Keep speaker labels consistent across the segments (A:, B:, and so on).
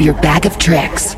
A: your bag of tricks.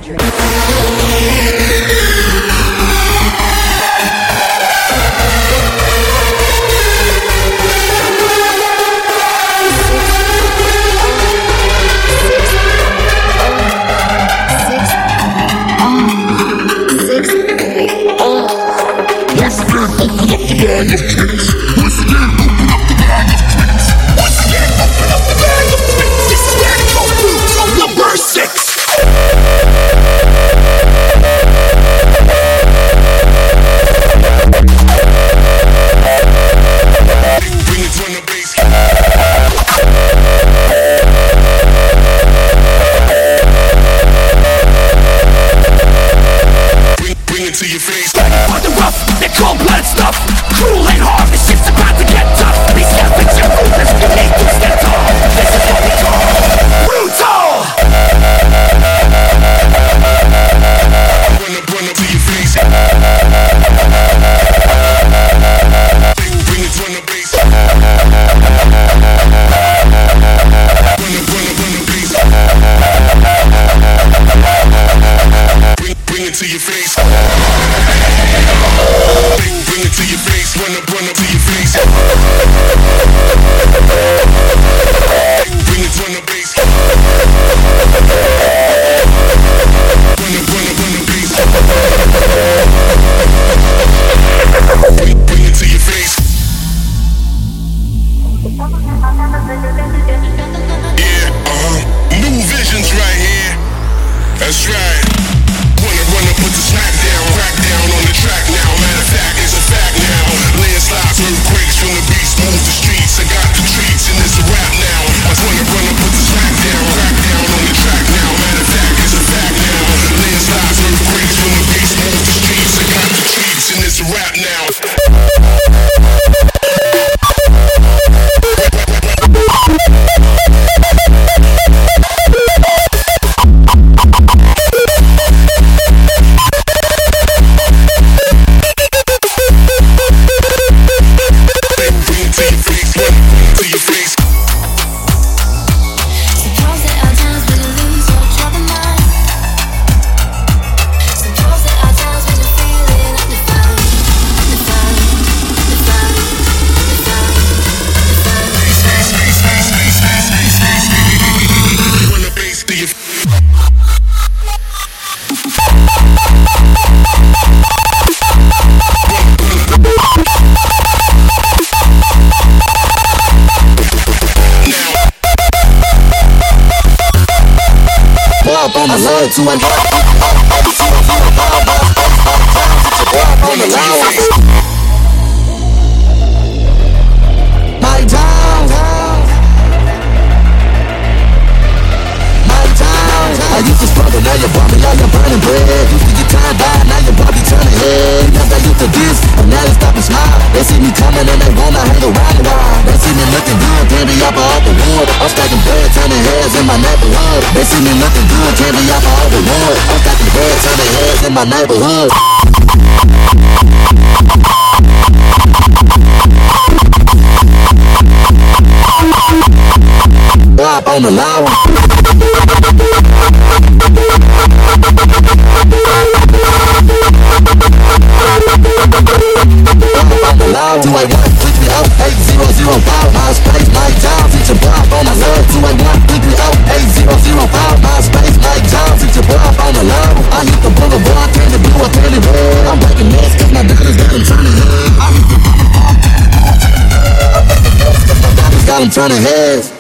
B: be turning heads.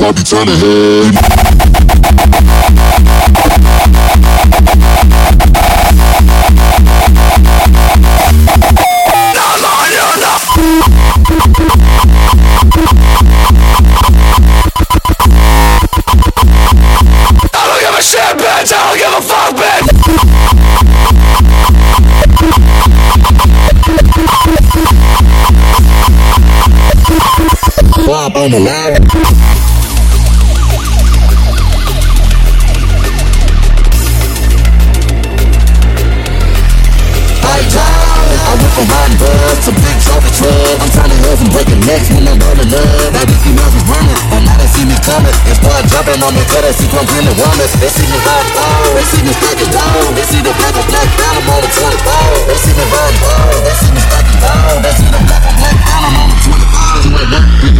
B: I be turning heads. than that. from hot bus to big. I'm trying to I'm. I see see me coming. Jumping on the from green to. They see me hot dog, they see me stacking down. They see the black and black down, I'm on the 24. They see me hot dog, they see me stacking down. They see the black and black down, I'm on the 24.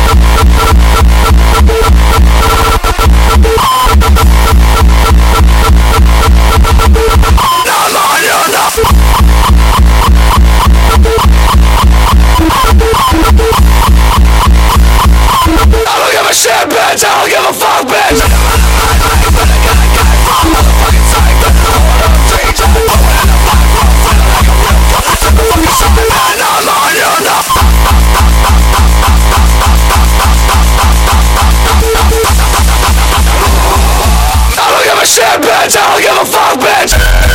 C: bitch, I don't give a fuck, bitch. I don't give a shit, bitch. I don't give a fuck, bitch.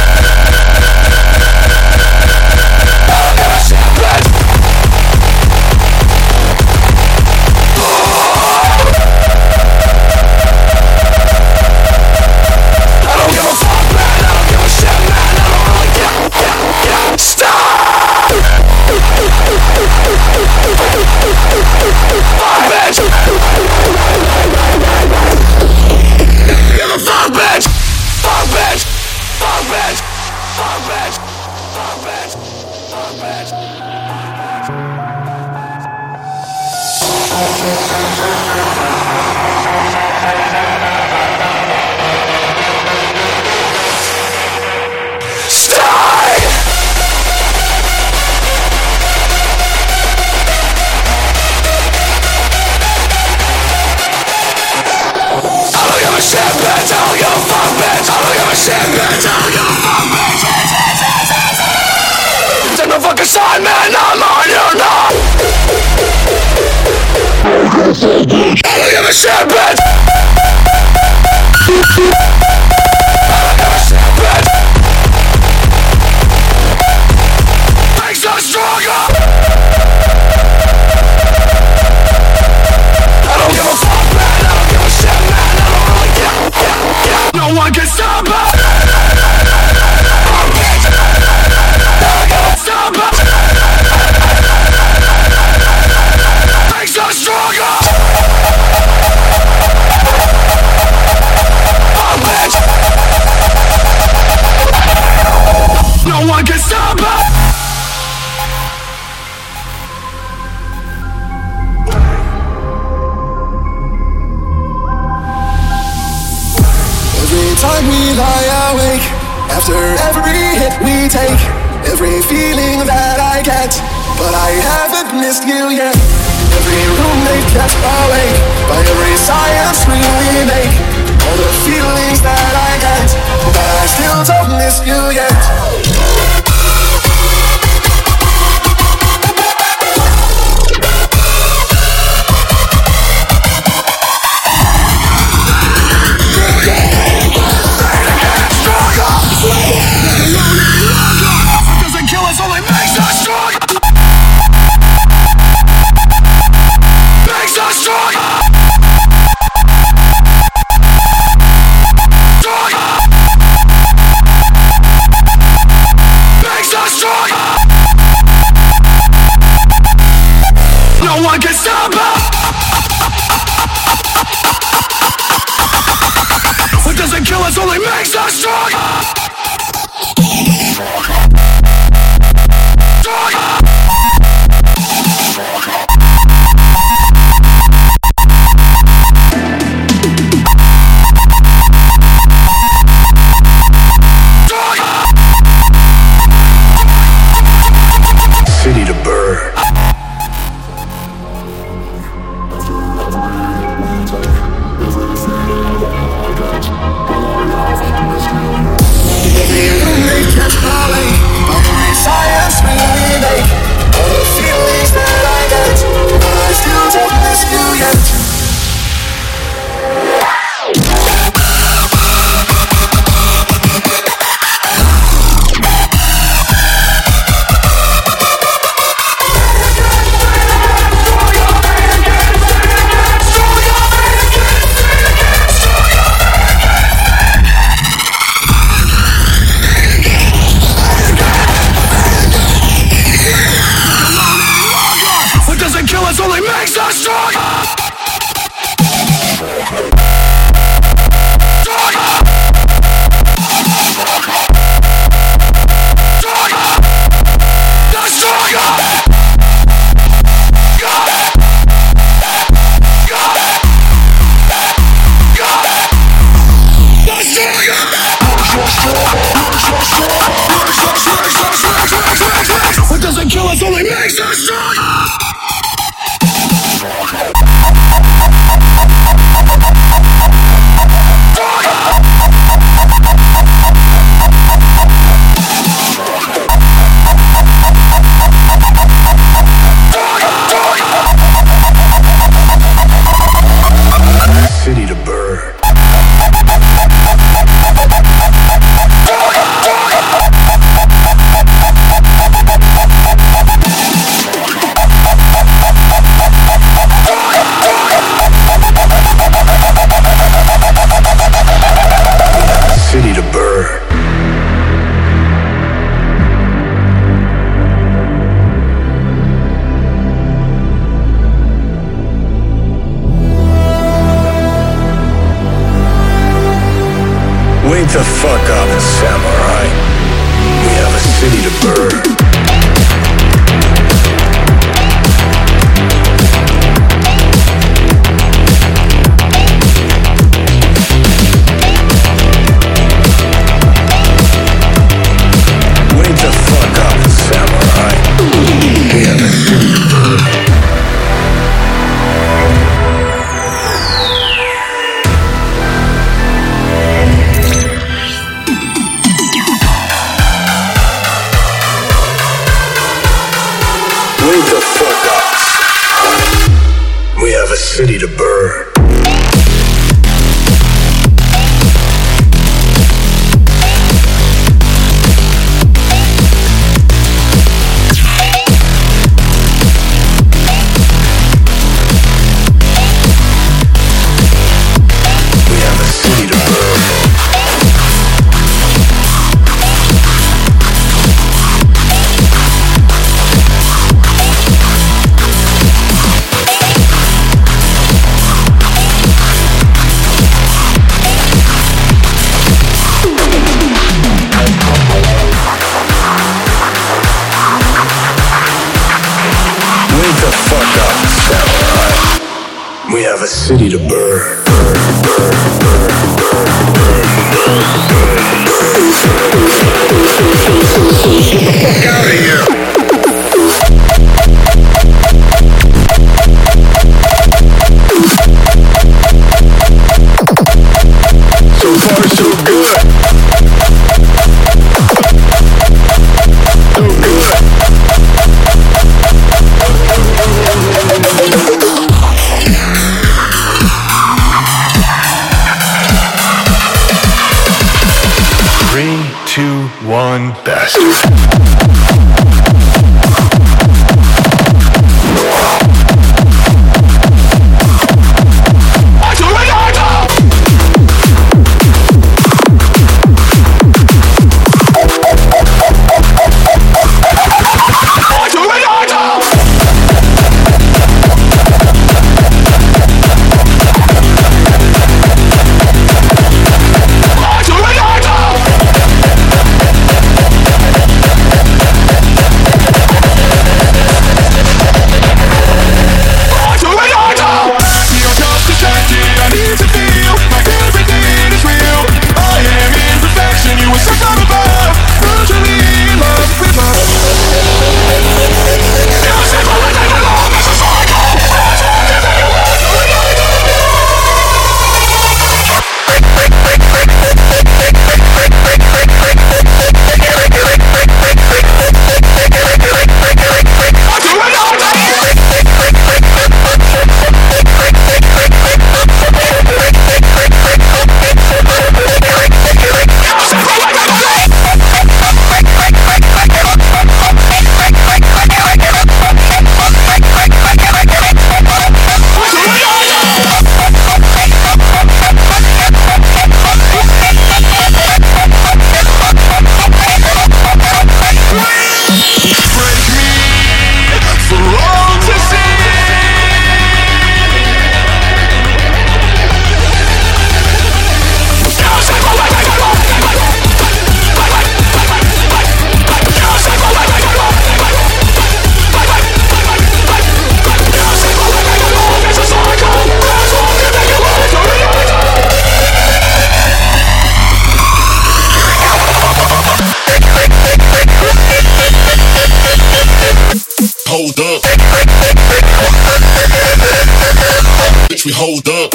D: we
E: hold up.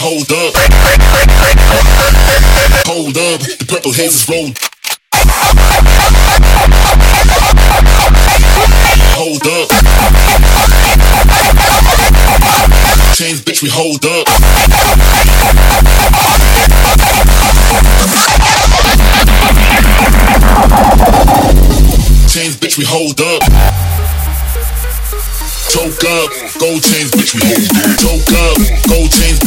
E: Hold up. Hold up. The purple haze is rolled. Hold up. Change, bitch, we hold up. Change, bitch, we hold up up, gold chains, bitch, we hold up. Up, gold chains,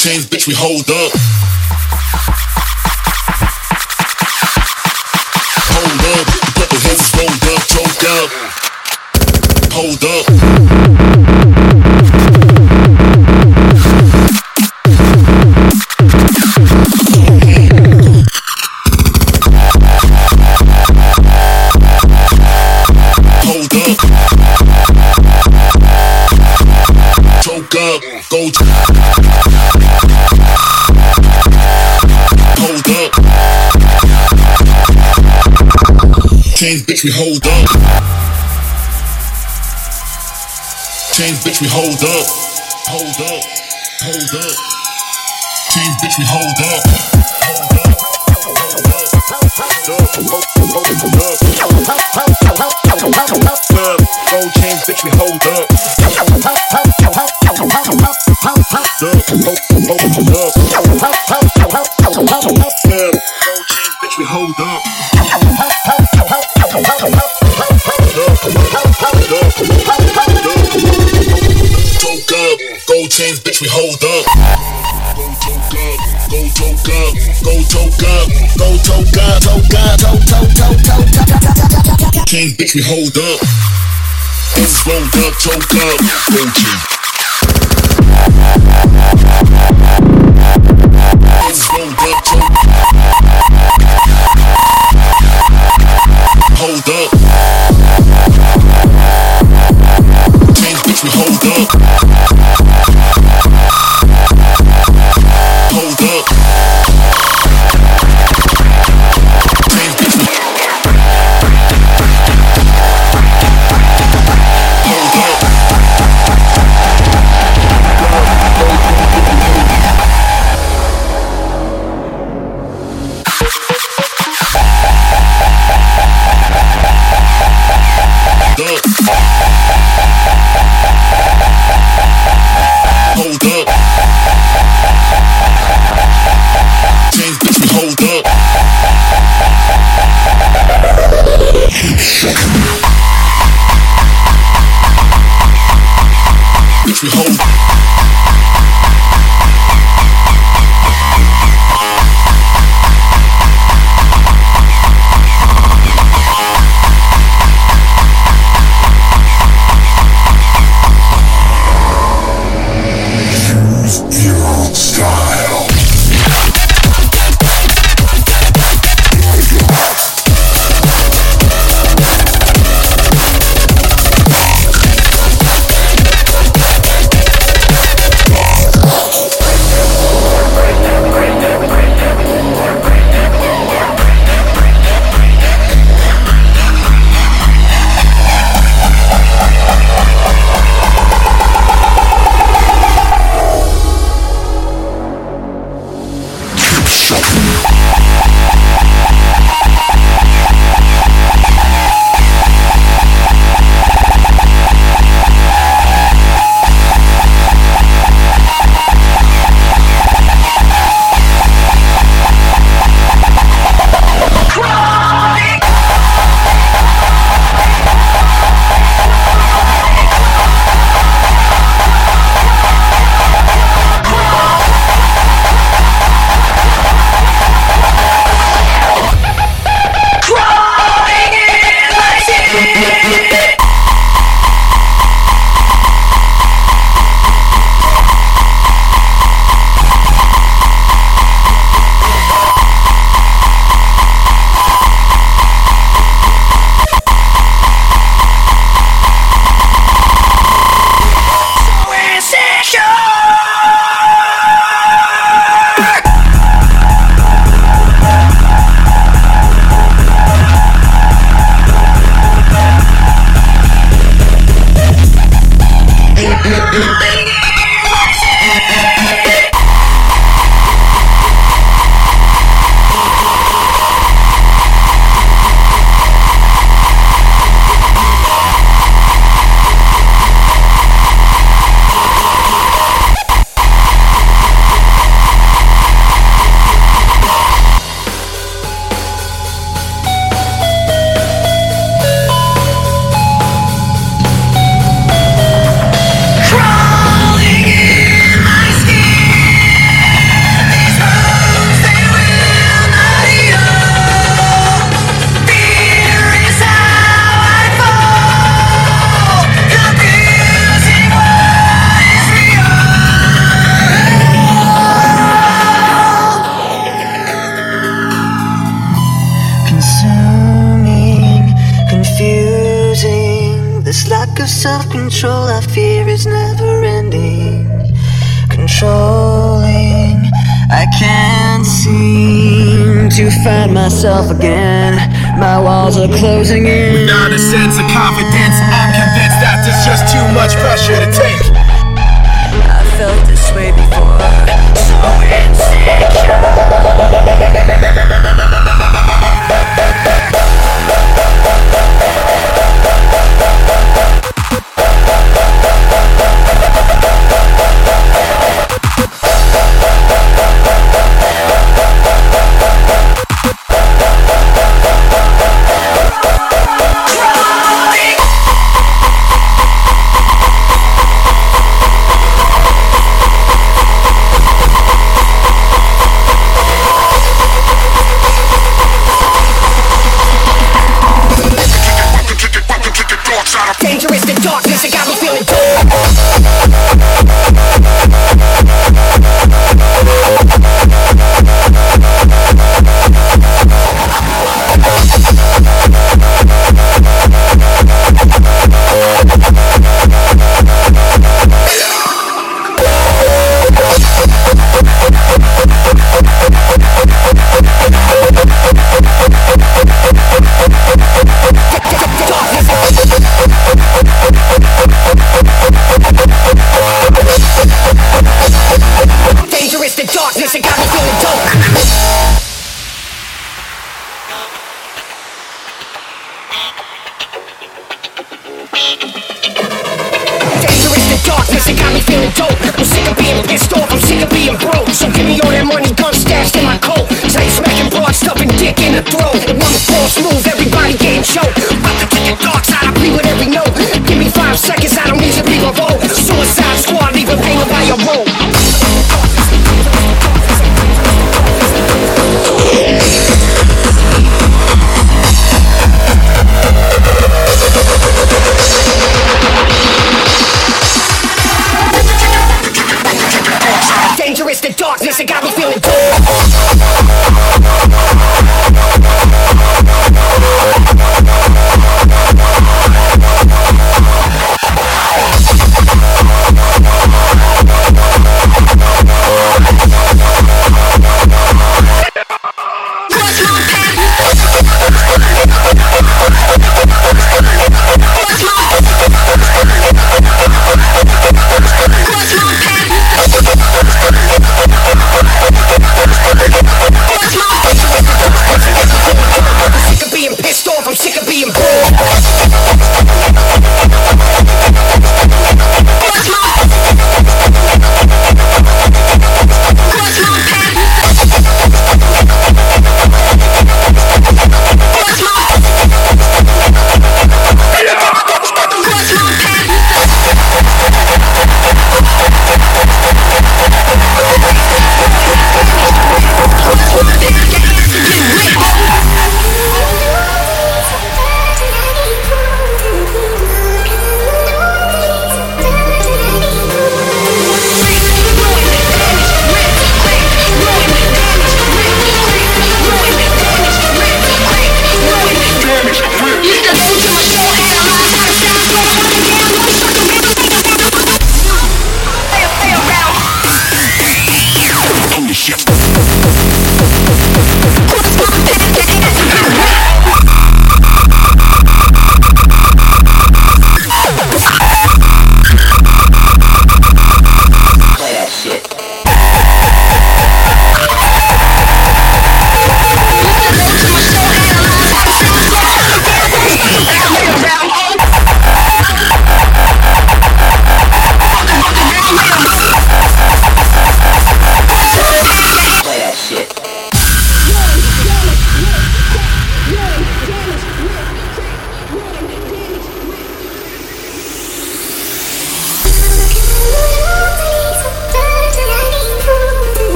E: Chains, bitch, we hold up. Hold up. Couple hits is rolled up, choke up. Hold up. Bitch, we hold up. Chains, bitch, we hold up. Hold up. Hold up. Chains, bitch, we hold up. hold up. Gold chains, bitch, we hold up. Gold chains, bitch, we hold up. We hold up. Go choke up, go choke up, go choke up, go choke up, choke up, choke, choke, choke, choke, choke. Chains, bitch, we hold up. Rolled up, choke up. It's rolled up. Hold up. Chains, bitch, we hold up.
F: to find myself again. My walls are closing in.
G: Without a sense of confidence, I'm convinced that there's just too much pressure to take.
F: I felt this way before, so
H: insecure.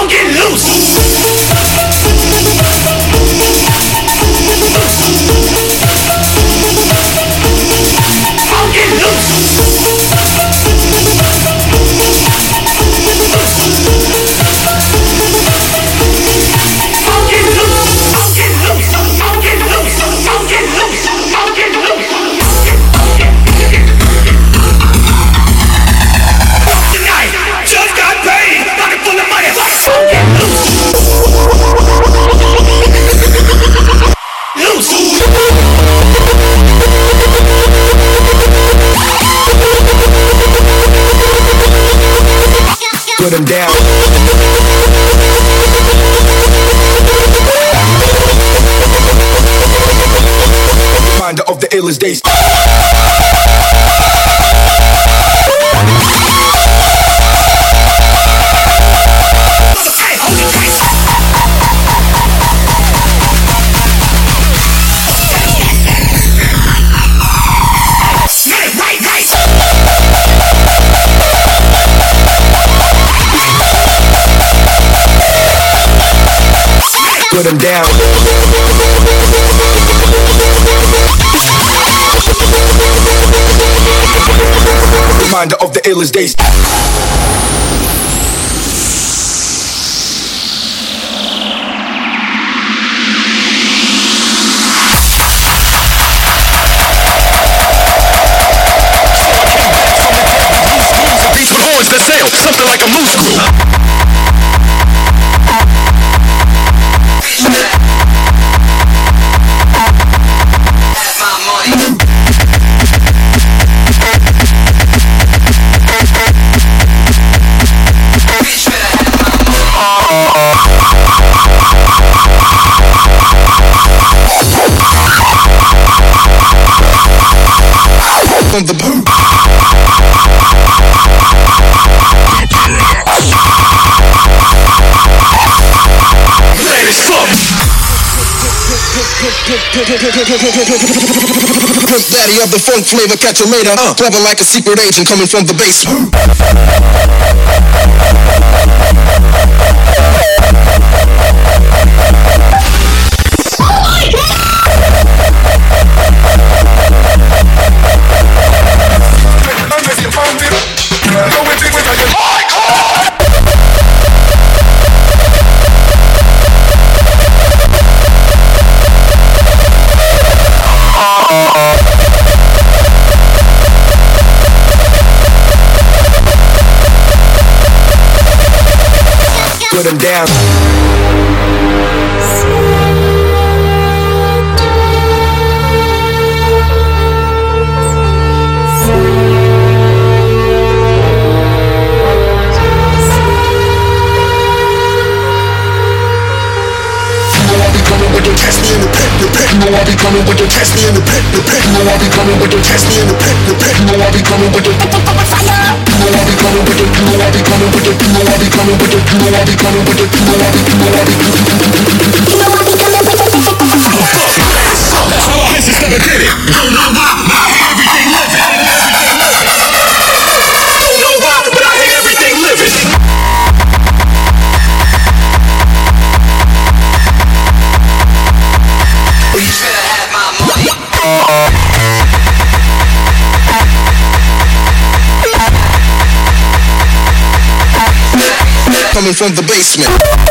G: I'll get loose.
I: Illest days. Put him down. The illest days. On the
A: Land is fucked.
I: Daddy of the funk flavor, catch you later. Uh, clever like a secret agent coming from the base.
A: Pit, the pit. You know I be coming with the test me in the pit, the pit. You know I be coming with the test me in the pit, the pit. You know I be coming with the That's how our business never did it. I don't know why,
I: From the basement.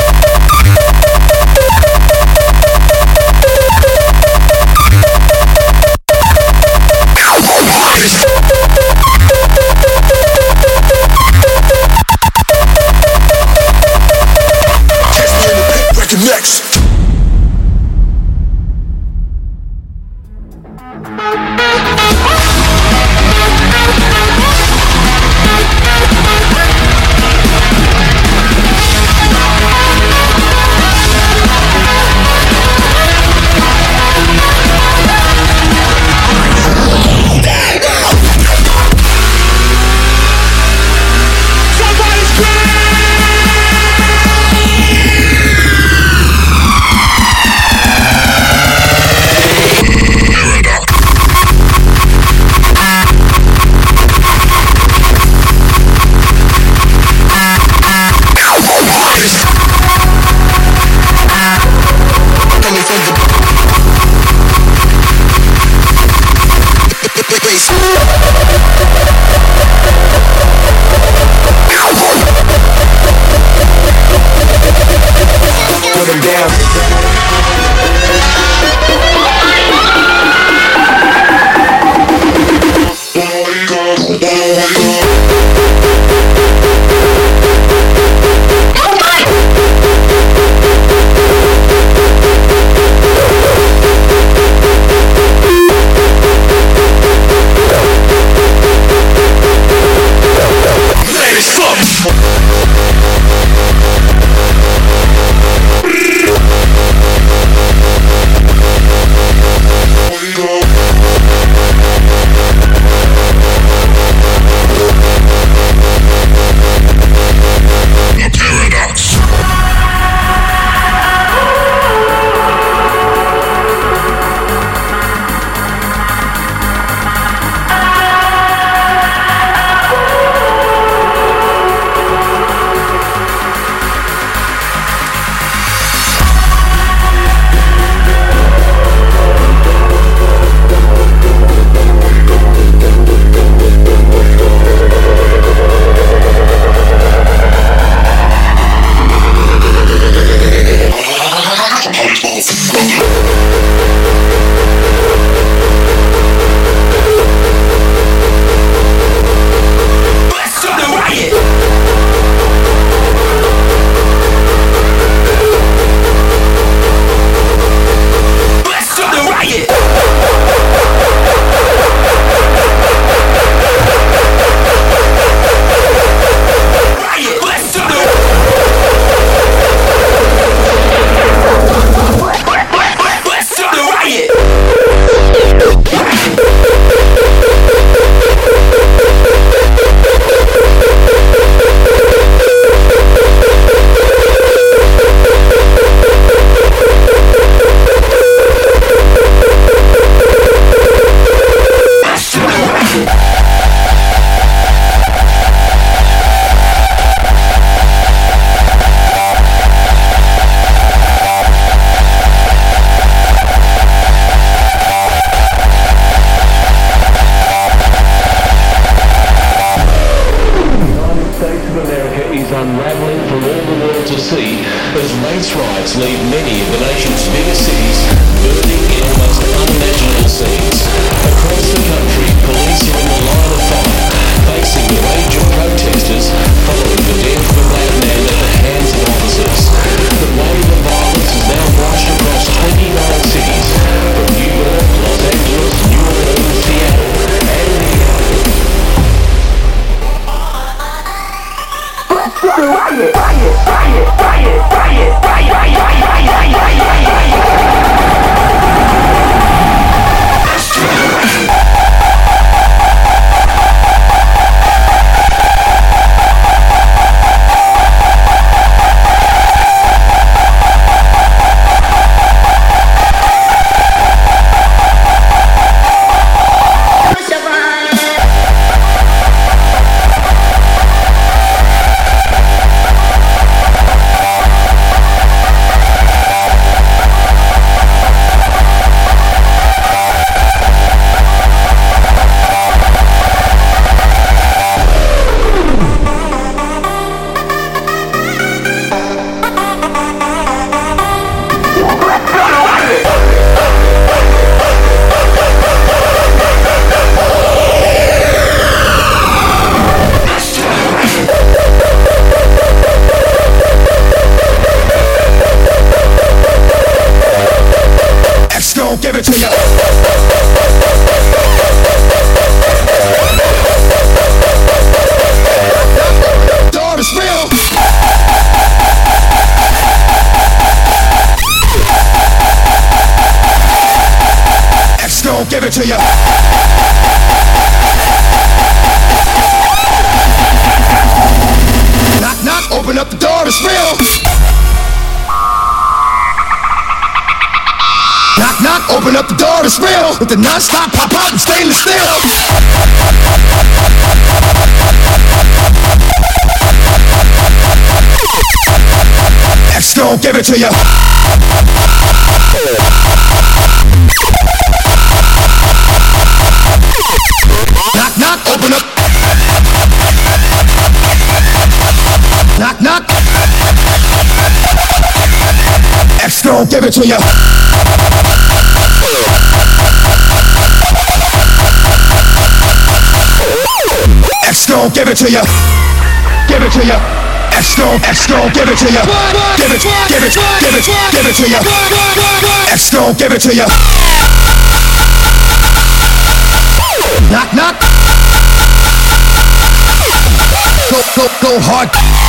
J: It to you. Knock, knock, open up the door, it's real. Knock, knock, open up the door, it's real. With the non-stop pop out and stainless steel. X gon' give it to you. X gon' give it to you. X gon' give it to you. Give it to you. X gon' X gon' give it to you. Give it, give it, give it, give it to you. X gon' give it to you. Knock, knock. Go, go, go hard.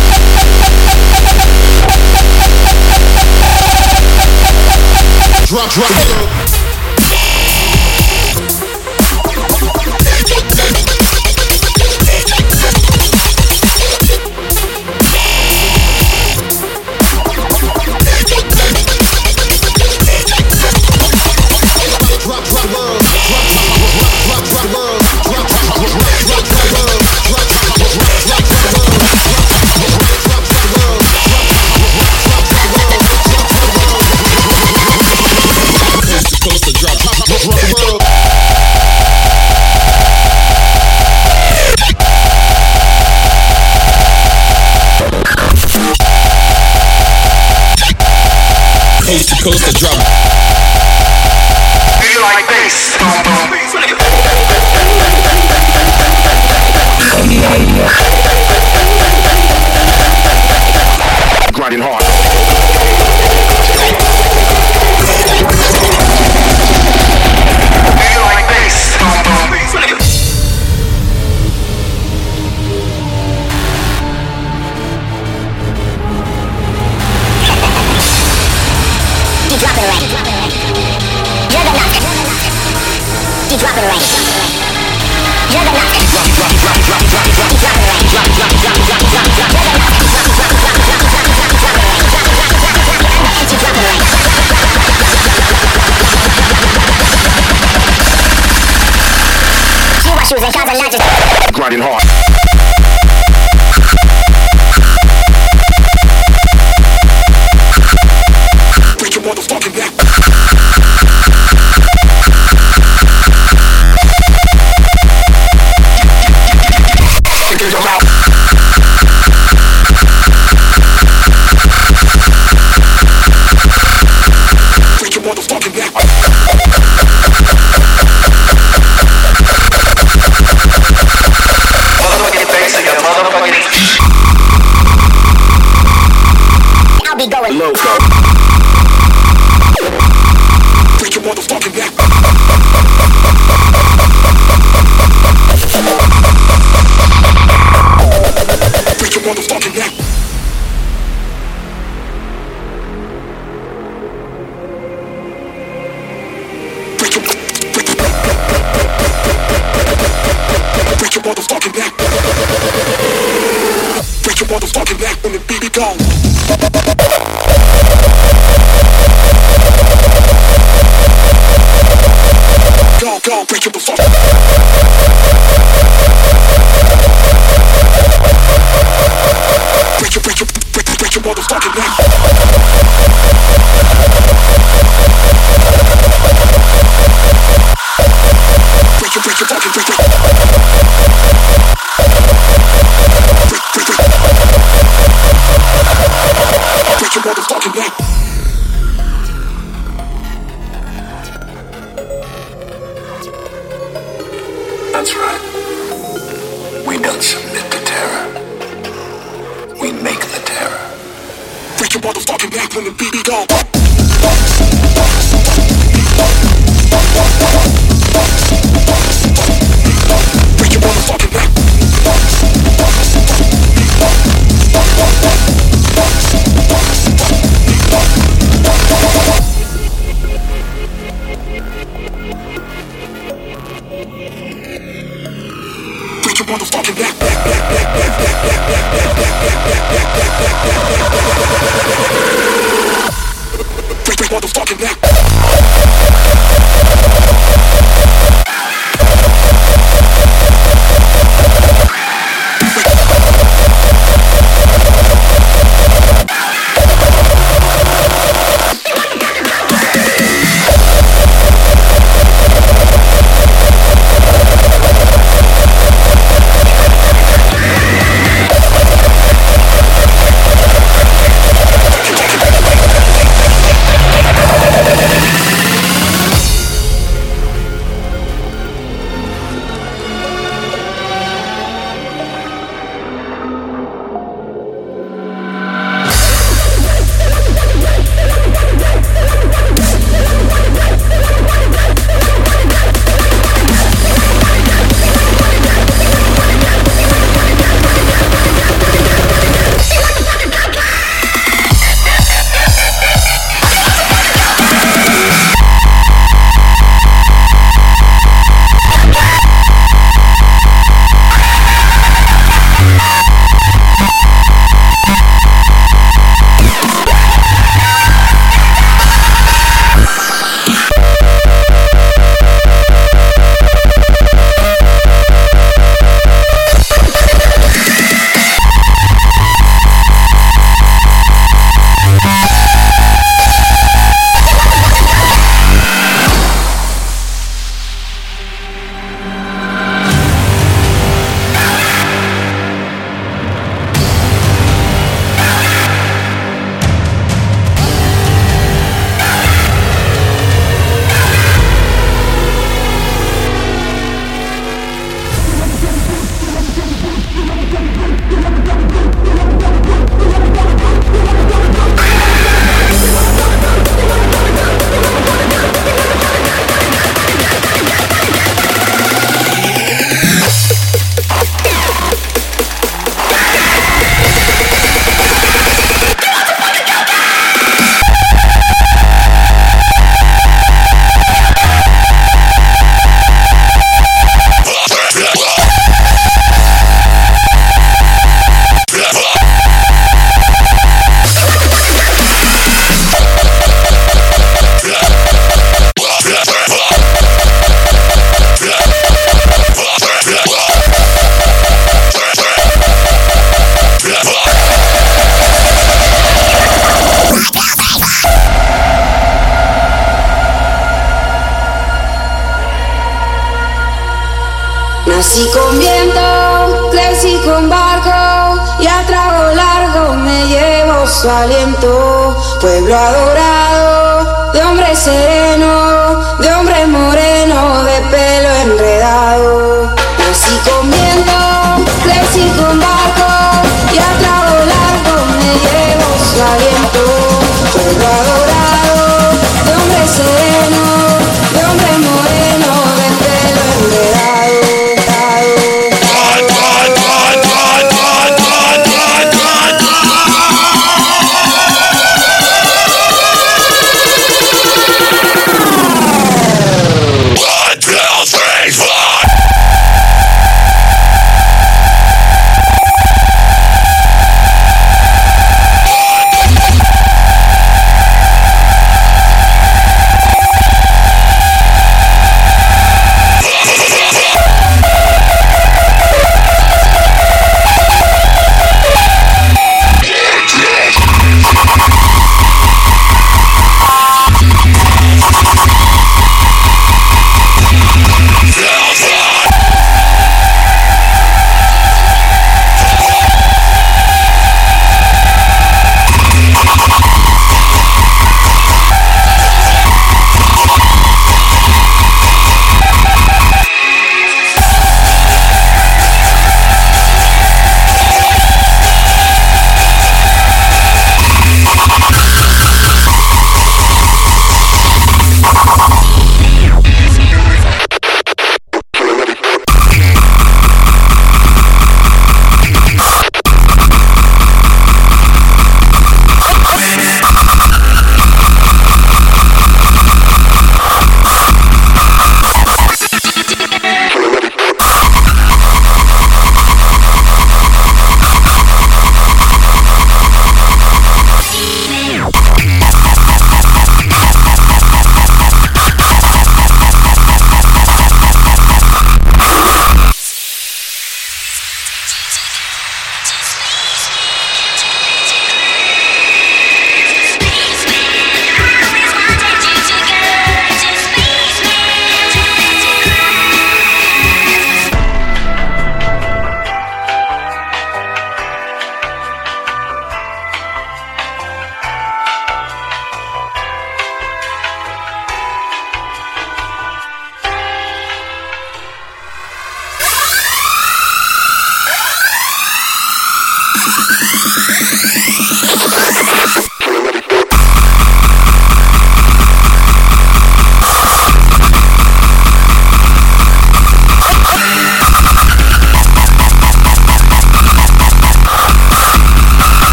K: Coast to drop.